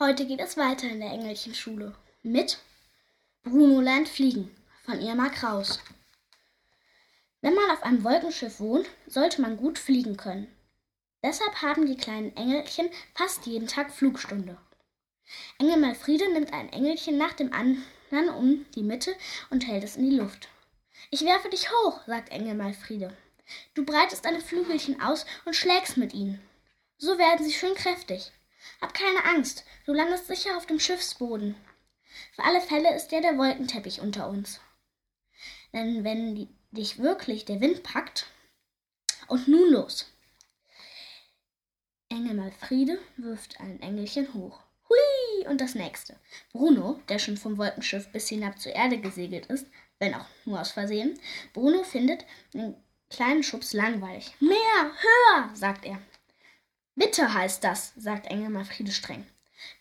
Heute geht es weiter in der Engelchenschule mit Bruno lernt fliegen von Irma Kraus. Wenn man auf einem Wolkenschiff wohnt, sollte man gut fliegen können. Deshalb haben die kleinen Engelchen fast jeden Tag Flugstunde. Engel Malfriede nimmt ein Engelchen nach dem anderen um die Mitte und hält es in die Luft. Ich werfe dich hoch, sagt Engel Malfriede. Du breitest deine Flügelchen aus und schlägst mit ihnen. So werden sie schön kräftig. Hab keine Angst, du landest sicher auf dem Schiffsboden. Für alle Fälle ist ja der Wolkenteppich unter uns. Denn wenn die, dich wirklich der Wind packt. Und nun los. Engel Malfriede wirft ein Engelchen hoch. Hui! Und das nächste. Bruno, der schon vom Wolkenschiff bis hinab zur Erde gesegelt ist, wenn auch nur aus Versehen, Bruno findet den kleinen Schubs langweilig. Mehr, höher, sagt er. Bitte heißt das, sagt Engel Malfriede streng.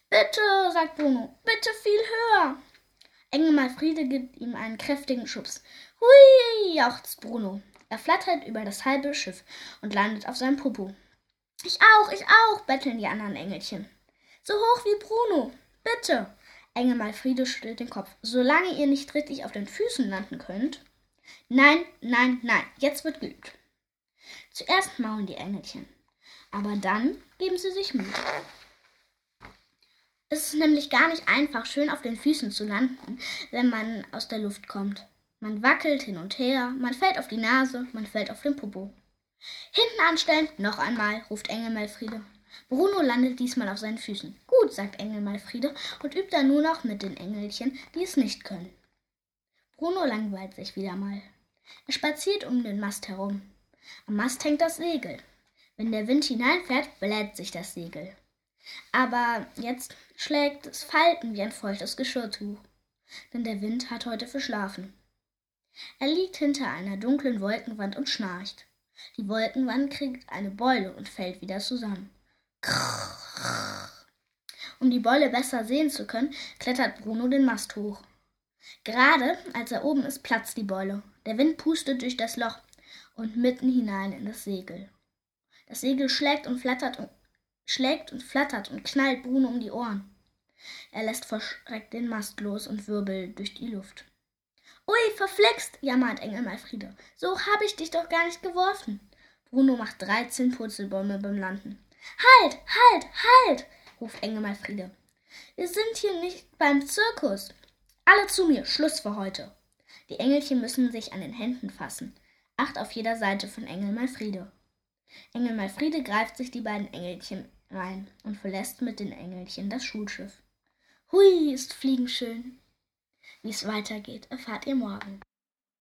Bitte, sagt Bruno, bitte viel höher. Engel Malfriede gibt ihm einen kräftigen Schubs. Hui, jauchzt Bruno. Er flattert über das halbe Schiff und landet auf seinem Popo. Ich auch, ich auch, betteln die anderen Engelchen. So hoch wie Bruno. Bitte. Engel Malfriede schüttelt den Kopf. Solange ihr nicht richtig auf den Füßen landen könnt. Nein, nein, nein, jetzt wird geübt. Zuerst maulen die Engelchen. Aber dann geben sie sich Mühe. Es ist nämlich gar nicht einfach, schön auf den Füßen zu landen, wenn man aus der Luft kommt. Man wackelt hin und her, man fällt auf die Nase, man fällt auf den Popo. Hinten anstellen, noch einmal, ruft Engel Malfriede. Bruno landet diesmal auf seinen Füßen. Gut, sagt Engel Malfriede und übt dann nur noch mit den Engelchen, die es nicht können. Bruno langweilt sich wieder mal. Er spaziert um den Mast herum. Am Mast hängt das Segel. Wenn der Wind hineinfährt, bläht sich das Segel. Aber jetzt schlägt es Falten wie ein feuchtes Geschirrtuch, denn der Wind hat heute verschlafen. Er liegt hinter einer dunklen Wolkenwand und schnarcht. Die Wolkenwand kriegt eine Beule und fällt wieder zusammen. Um die Beule besser sehen zu können, klettert Bruno den Mast hoch. Gerade als er oben ist, platzt die Beule. Der Wind pustet durch das Loch und mitten hinein in das Segel. Das Segel schlägt und flattert und schlägt und flattert und knallt Bruno um die Ohren. Er lässt verschreckt den Mast los und wirbelt durch die Luft. Ui, verflixt, jammert Engel Malfriede. So hab ich dich doch gar nicht geworfen. Bruno macht dreizehn Purzelbäume beim Landen. Halt, halt, halt, ruft Engel Malfriede. Wir sind hier nicht beim Zirkus. Alle zu mir, Schluss für heute. Die Engelchen müssen sich an den Händen fassen. Acht auf jeder Seite von Engel Malfriede. Engel Malfriede greift sich die beiden Engelchen rein und verlässt mit den Engelchen das Schulschiff. Hui, ist Fliegen schön. Wie es weitergeht, erfahrt ihr morgen.